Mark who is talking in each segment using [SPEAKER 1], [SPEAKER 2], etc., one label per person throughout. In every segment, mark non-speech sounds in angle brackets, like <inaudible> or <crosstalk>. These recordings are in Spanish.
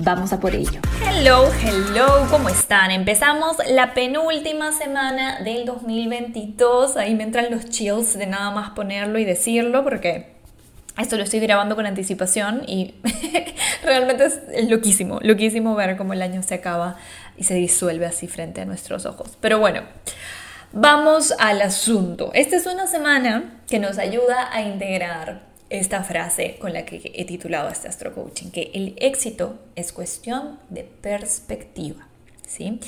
[SPEAKER 1] Vamos a por ello.
[SPEAKER 2] Hello, hello, ¿cómo están? Empezamos la penúltima semana del 2022. Ahí me entran los chills de nada más ponerlo y decirlo porque esto lo estoy grabando con anticipación y <laughs> realmente es loquísimo, loquísimo ver cómo el año se acaba y se disuelve así frente a nuestros ojos. Pero bueno, vamos al asunto. Esta es una semana que nos ayuda a integrar esta frase con la que he titulado este Astro Coaching, que el éxito es cuestión de perspectiva. ¿sí?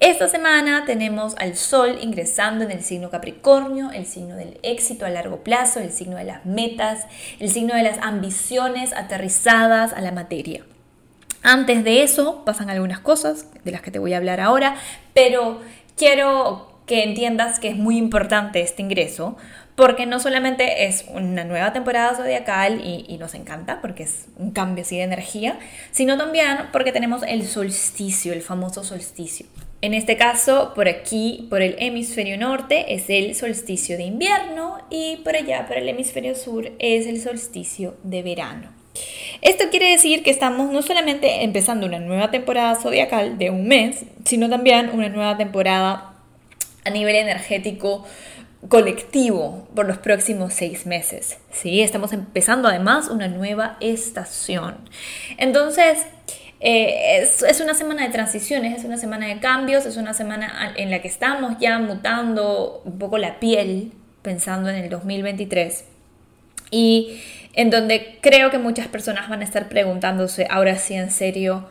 [SPEAKER 2] Esta semana tenemos al Sol ingresando en el signo Capricornio, el signo del éxito a largo plazo, el signo de las metas, el signo de las ambiciones aterrizadas a la materia. Antes de eso pasan algunas cosas de las que te voy a hablar ahora, pero quiero que entiendas que es muy importante este ingreso porque no solamente es una nueva temporada zodiacal y, nos encanta, porque es un cambio así de energía, sino también porque tenemos el solsticio, el famoso solsticio. En este caso, por aquí, por el hemisferio norte, es el solsticio de invierno y por allá, por el hemisferio sur, es el solsticio de verano. Esto quiere decir que estamos no solamente empezando una nueva temporada zodiacal de un mes, sino también una nueva temporada a nivel energético colectivo por los próximos seis meses. ¿sí? Estamos empezando además una nueva estación. Entonces, eh, es, una semana de transiciones, es una semana de cambios, es una semana en la que estamos ya mutando un poco la piel, pensando en el 2023. Y en donde creo que muchas personas van a estar preguntándose, ahora sí en serio,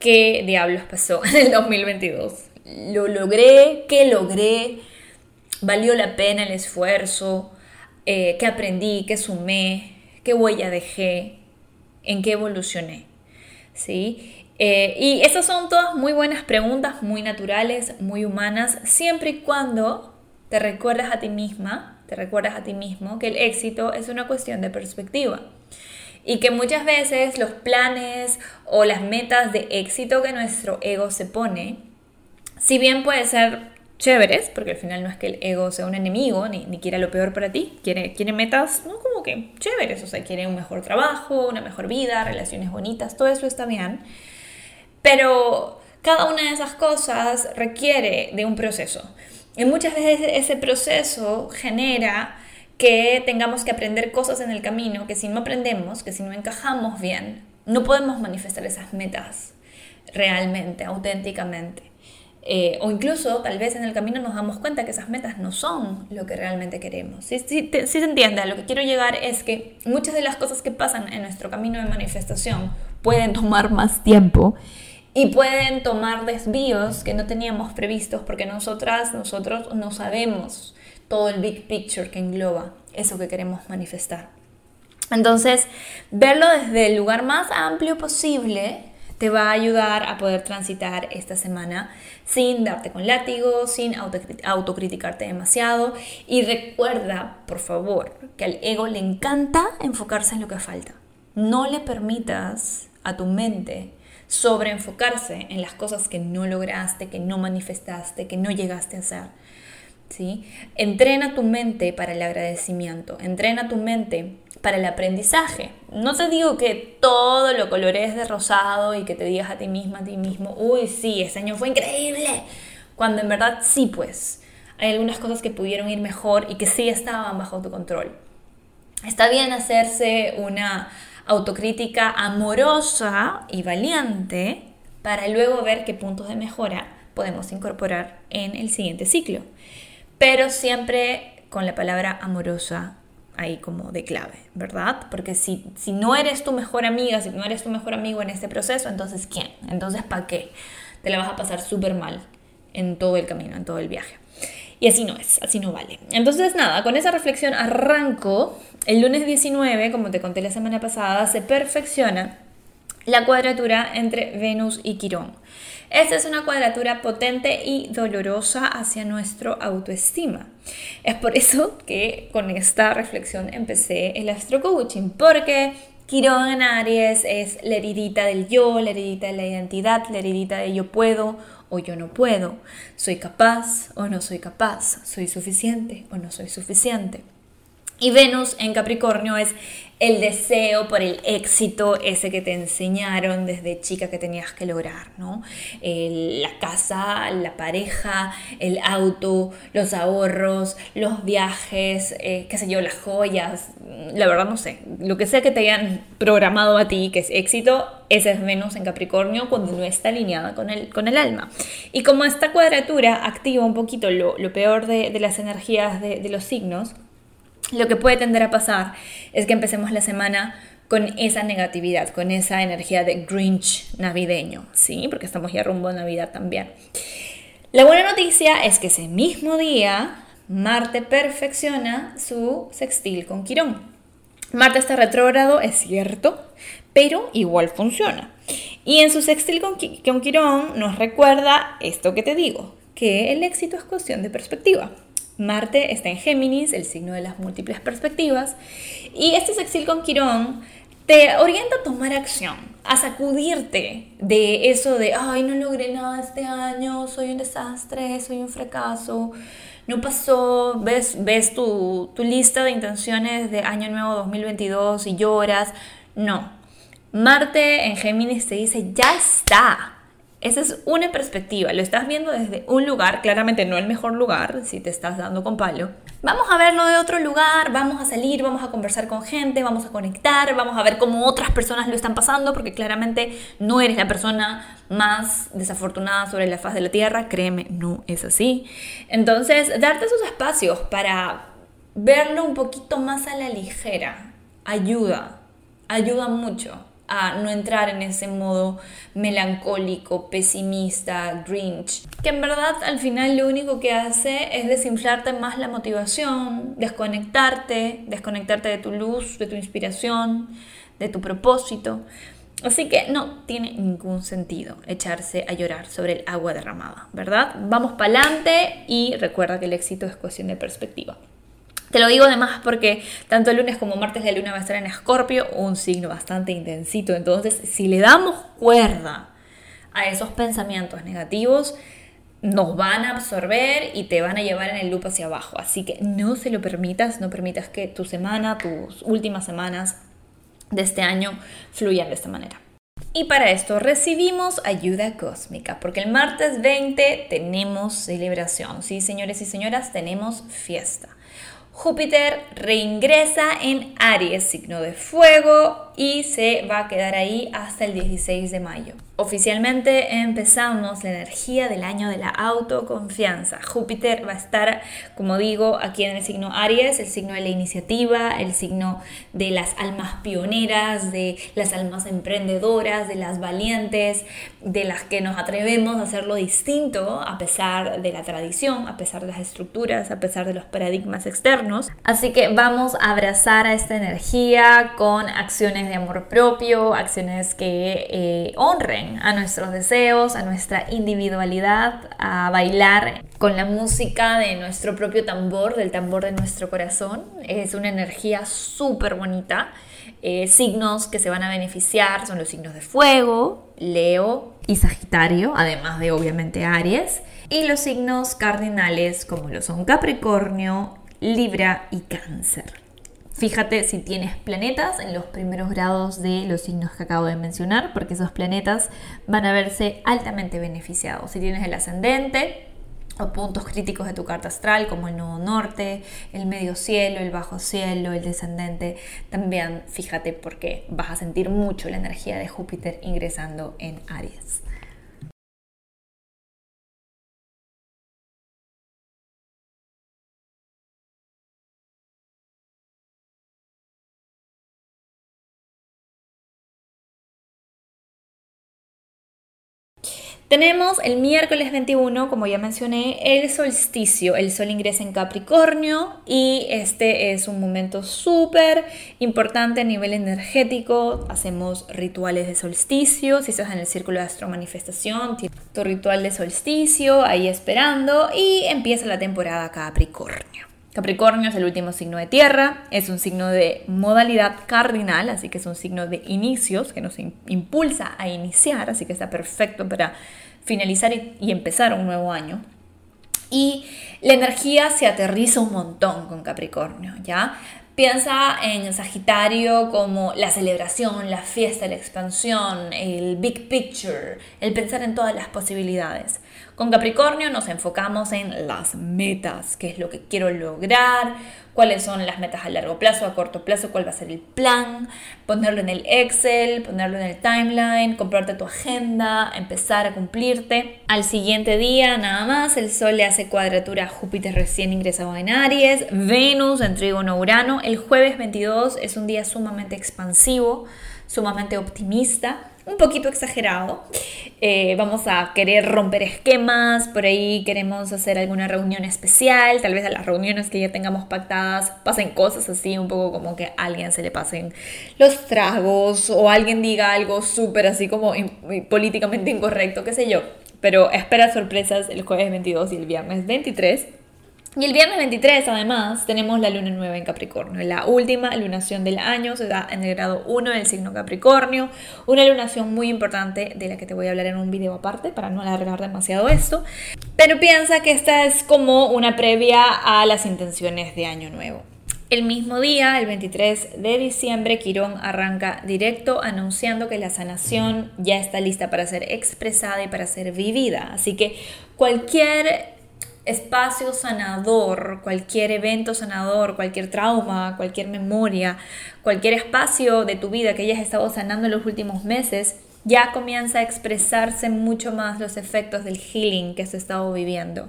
[SPEAKER 2] ¿qué diablos pasó en el 2022? ¿Lo logré? ¿Qué logré? Valió la pena el esfuerzo, eh, qué aprendí, qué sumé, qué huella dejé, en qué evolucioné. ¿sí? Eh, y esas son todas muy buenas preguntas, muy naturales, muy humanas, siempre y cuando te recuerdas a ti misma, te recuerdas a ti mismo que el éxito es una cuestión de perspectiva. Y que muchas veces los planes o las metas de éxito que nuestro ego se pone, si bien puede ser chéveres, porque al final no es que el ego sea un enemigo ni, ni quiera lo peor para ti, quiere, quiere metas, no como que chéveres, o sea, quiere un mejor trabajo, una mejor vida, relaciones bonitas, todo eso está bien, pero cada una de esas cosas requiere de un proceso. Y muchas veces ese proceso genera que tengamos que aprender cosas en el camino, que si no aprendemos, que si no encajamos bien, no podemos manifestar esas metas realmente, auténticamente. Eh, o incluso tal vez en el camino nos damos cuenta que esas metas no son lo que realmente queremos. Si se entiende, a lo que quiero llegar es que muchas de las cosas que pasan en nuestro camino de manifestación pueden tomar más tiempo y pueden tomar desvíos que no teníamos previstos porque nosotras, nosotros no sabemos todo el big picture que engloba eso que queremos manifestar. Entonces, verlo desde el lugar más amplio posible te va a ayudar a poder transitar esta semana sin darte con látigo, sin autocriticarte demasiado. Y recuerda, por favor, que al ego le encanta enfocarse en lo que falta. No le permitas a tu mente sobreenfocarse en las cosas que no lograste, que no manifestaste, que no llegaste a hacer. ¿Sí? Entrena tu mente para el agradecimiento, entrena tu mente para el aprendizaje. No te digo que todo lo colorees de rosado y que te digas a ti misma, a ti mismo, uy, sí, ese año fue increíble, cuando en verdad sí, pues, hay algunas cosas que pudieron ir mejor y que sí estaban bajo tu control. Está bien hacerse una autocrítica amorosa y valiente para luego ver qué puntos de mejora podemos incorporar en el siguiente ciclo pero siempre con la palabra amorosa ahí como de clave, ¿verdad? Porque si, si no eres tu mejor amiga, si no eres tu mejor amigo en este proceso, entonces ¿quién? Entonces ¿para qué? Te la vas a pasar súper mal en todo el camino, en todo el viaje. Y así no es, así no vale. Entonces nada, con esa reflexión arranco. El lunes 19, como te conté la semana pasada, se perfecciona la cuadratura entre Venus y Quirón. Esta es una cuadratura potente y dolorosa hacia nuestro autoestima. Es por eso que con esta reflexión empecé el astro coaching, porque Quirón en Aries es la heridita del yo, la heridita de la identidad, la heridita de yo puedo o yo no puedo, soy capaz o no soy capaz, soy suficiente o no soy suficiente. Y Venus en Capricornio es el deseo por el éxito, ese que te enseñaron desde chica que tenías que lograr, ¿no? la casa, la pareja, el auto, los ahorros, los viajes, eh, qué sé yo, las joyas, la verdad no sé, lo que sea que te hayan programado a ti que es éxito, ese es Venus en Capricornio cuando no está alineada con el, con el alma. Y como esta cuadratura activa un poquito lo, peor de, las energías de los signos, lo que puede tender a pasar es que empecemos la semana con esa negatividad, con esa energía de Grinch navideño, ¿sí? Porque estamos ya rumbo a Navidad también. La buena noticia es que ese mismo día Marte perfecciona su sextil con Quirón. Marte está retrógrado, es cierto, pero igual funciona. Y en su sextil con, con Quirón nos recuerda esto que te digo, que el éxito es cuestión de perspectiva. Marte está en Géminis, el signo de las múltiples perspectivas, y este sextil con Quirón te orienta a tomar acción, a sacudirte de eso de, ay, no logré nada este año, soy un desastre, soy un fracaso, no pasó, ves, ves tu, tu lista de intenciones de año nuevo 2022 y lloras. No, Marte en Géminis te dice, ya está, esa es una perspectiva, lo estás viendo desde un lugar, claramente no el mejor lugar, si te estás dando con palo. Vamos a verlo de otro lugar, vamos a salir, vamos a conversar con gente, vamos a conectar, vamos a ver cómo otras personas lo están pasando, porque claramente no eres la persona más desafortunada sobre la faz de la Tierra, créeme, no es así. Entonces, darte esos espacios para verlo un poquito más a la ligera ayuda, ayuda mucho a no entrar en ese modo melancólico, pesimista, grinch, que en verdad al final lo único que hace es desinflarte más la motivación, desconectarte, desconectarte de tu luz, de tu inspiración, de tu propósito. Así que no tiene ningún sentido echarse a llorar sobre el agua derramada, ¿verdad? Vamos para adelante y recuerda que el éxito es cuestión de perspectiva. Te lo digo además porque tanto el lunes como martes la luna va a estar en Escorpio, un signo bastante intensito. Entonces, si le damos cuerda a esos pensamientos negativos, nos van a absorber y te van a llevar en el loop hacia abajo. Así que no se lo permitas, no permitas que tu semana, tus últimas semanas de este año fluyan de esta manera. Y para esto recibimos ayuda cósmica, porque el martes 20 tenemos celebración, sí, señores y señoras, tenemos fiesta. Júpiter reingresa en Aries, signo de fuego, y se va a quedar ahí hasta el 16 de mayo. Oficialmente empezamos la energía del año de la autoconfianza. Júpiter va a estar, como digo, aquí en el signo Aries, el signo de la iniciativa, el signo de las almas pioneras, de las almas emprendedoras, de las valientes, de las que nos atrevemos a hacerlo distinto a pesar de la tradición, a pesar de las estructuras, a pesar de los paradigmas externos. Así que vamos a abrazar a esta energía con acciones de amor propio, acciones que eh, honren a nuestros deseos, a nuestra individualidad, a bailar con la música de nuestro propio tambor, del tambor de nuestro corazón. Es una energía súper bonita. Eh, signos que se van a beneficiar son los signos de fuego, Leo y Sagitario, además de obviamente Aries, y los signos cardinales como lo son Capricornio, Libra y Cáncer. Fíjate si tienes planetas en los primeros grados de los signos que acabo de mencionar, porque esos planetas van a verse altamente beneficiados. Si tienes el ascendente o puntos críticos de tu carta astral, como el nodo norte, el medio cielo, el bajo cielo, el descendente, también fíjate porque vas a sentir mucho la energía de Júpiter ingresando en Aries. Tenemos el miércoles 21, como ya mencioné, el solsticio. El sol ingresa en Capricornio y este es un momento súper importante a nivel energético. Hacemos rituales de solsticio. Si estás en el círculo de astro manifestación, tu ritual de solsticio ahí esperando y empieza la temporada Capricornio. Capricornio es el último signo de tierra, es un signo de modalidad cardinal, así que es un signo de inicios que nos impulsa a iniciar, así que está perfecto para finalizar y, empezar un nuevo año. Y la energía se aterriza un montón con Capricornio, ¿ya? Piensa en Sagitario como la celebración, la fiesta, la expansión, el big picture, el pensar en todas las posibilidades. Con Capricornio nos enfocamos en las metas, qué es lo que quiero lograr, cuáles son las metas a largo plazo, a corto plazo, cuál va a ser el plan, ponerlo en el Excel, ponerlo en el timeline, comprarte tu agenda, empezar a cumplirte. Al siguiente día, nada más, el Sol le hace cuadratura a Júpiter recién ingresado en Aries, Venus en Trígono Urano. El jueves 22 es un día sumamente expansivo, sumamente optimista un poquito exagerado. Eh, vamos a querer romper esquemas, por ahí queremos hacer alguna reunión especial, tal vez a las reuniones que ya tengamos pactadas pasen cosas así, un poco como que a alguien se le pasen los tragos o alguien diga algo súper así como políticamente incorrecto, qué sé yo. Pero espera sorpresas el jueves 22 y el viernes 23. Y el viernes 23, además, tenemos la luna nueva en Capricornio. La última lunación del año se da en el grado 1 del signo Capricornio. Una lunación muy importante de la que te voy a hablar en un video aparte para no alargar demasiado esto. Pero piensa que esta es como una previa a las intenciones de año nuevo. El mismo día, el 23 de diciembre, Quirón arranca directo anunciando que la sanación ya está lista para ser expresada y para ser vivida. Así que cualquier espacio sanador, cualquier evento sanador, cualquier trauma, cualquier memoria, cualquier espacio de tu vida que hayas estado sanando en los últimos meses, ya comienza a expresarse mucho más los efectos del healing que has estado viviendo.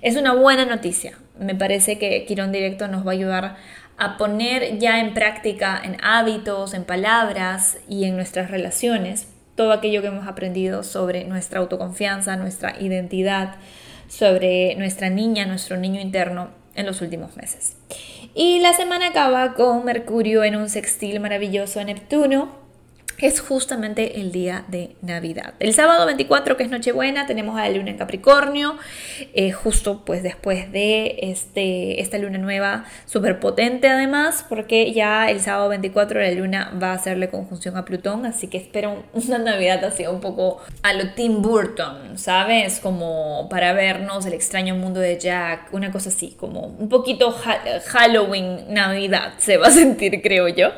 [SPEAKER 2] Es una buena noticia. Me parece que Quirón Directo nos va a ayudar a poner ya en práctica, en hábitos, en palabras y en nuestras relaciones, todo aquello que hemos aprendido sobre nuestra autoconfianza, nuestra identidad, sobre nuestra niña, nuestro niño interno en los últimos meses. Y la semana acaba con Mercurio en un sextil maravilloso a Neptuno, es justamente el día de Navidad. El sábado 24, que es Nochebuena, tenemos a la luna en Capricornio, eh, justo pues después de este, esta luna nueva, súper potente además, porque ya el sábado 24 la luna va a hacerle conjunción a Plutón, así que espero una Navidad así un poco a lo Tim Burton, ¿sabes? Como para vernos el extraño mundo de Jack, una cosa así, como un poquito Halloween, Navidad, se va a sentir, creo yo.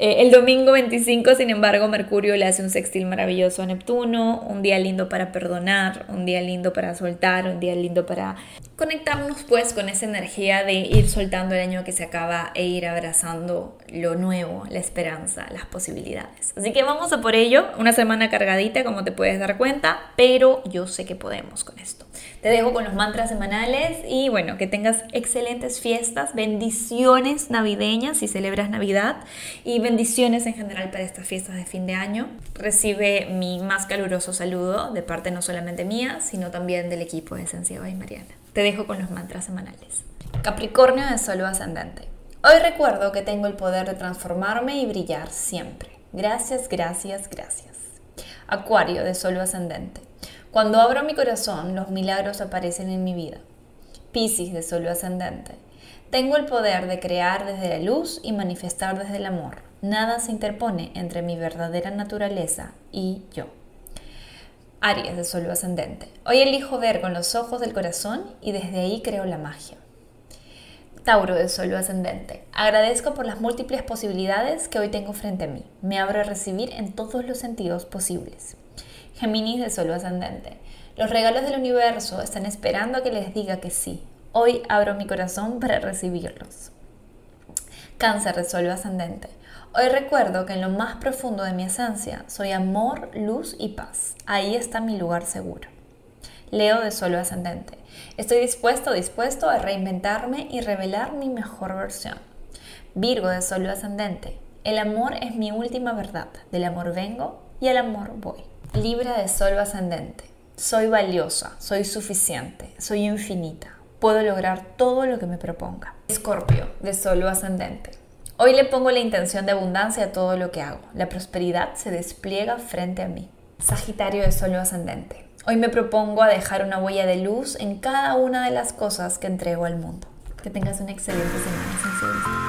[SPEAKER 2] Eh, el domingo 25, sin embargo, Mercurio le hace un sextil maravilloso a Neptuno, un día lindo para perdonar, un día lindo para soltar, un día lindo para conectarnos pues con esa energía de ir soltando el año que se acaba e ir abrazando lo nuevo, la esperanza, las posibilidades. Así que vamos a por ello, una semana cargadita como te puedes dar cuenta, pero yo sé que podemos con esto. Te dejo con los mantras semanales y bueno, que tengas excelentes fiestas, bendiciones navideñas si celebras Navidad y bendiciones en general para estas fiestas de fin de año. Recibe mi más caluroso saludo de parte no solamente mía, sino también del equipo de Sensiva y Mariana. Te dejo con los mantras semanales. Capricornio de Solo Ascendente. Hoy recuerdo que tengo el poder de transformarme y brillar siempre. Gracias, gracias, gracias. Acuario de Solo Ascendente. Cuando abro mi corazón, los milagros aparecen en mi vida. Piscis de Solo Ascendente. Tengo el poder de crear desde la luz y manifestar desde el amor. Nada se interpone entre mi verdadera naturaleza y yo. Aries de Solo Ascendente. Hoy elijo ver con los ojos del corazón y desde ahí creo la magia. Tauro de Solo Ascendente. Agradezco por las múltiples posibilidades que hoy tengo frente a mí. Me abro a recibir en todos los sentidos posibles. Géminis de Solo Ascendente. Los regalos del universo están esperando a que les diga que sí. Hoy abro mi corazón para recibirlos. Cáncer de Solo Ascendente. Hoy recuerdo que en lo más profundo de mi esencia soy amor, luz y paz. Ahí está mi lugar seguro. Leo de Solo Ascendente. Estoy dispuesto, dispuesto a reinventarme y revelar mi mejor versión. Virgo de Solo Ascendente. El amor es mi última verdad. Del amor vengo y al amor voy. Libra de Sol ascendente. Soy valiosa, soy suficiente, soy infinita. Puedo lograr todo lo que me proponga. Escorpio, de solo ascendente. Hoy le pongo la intención de abundancia a todo lo que hago. La prosperidad se despliega frente a mí. Sagitario de solo ascendente. Hoy me propongo a dejar una huella de luz en cada una de las cosas que entrego al mundo. Que tengas una excelente semana.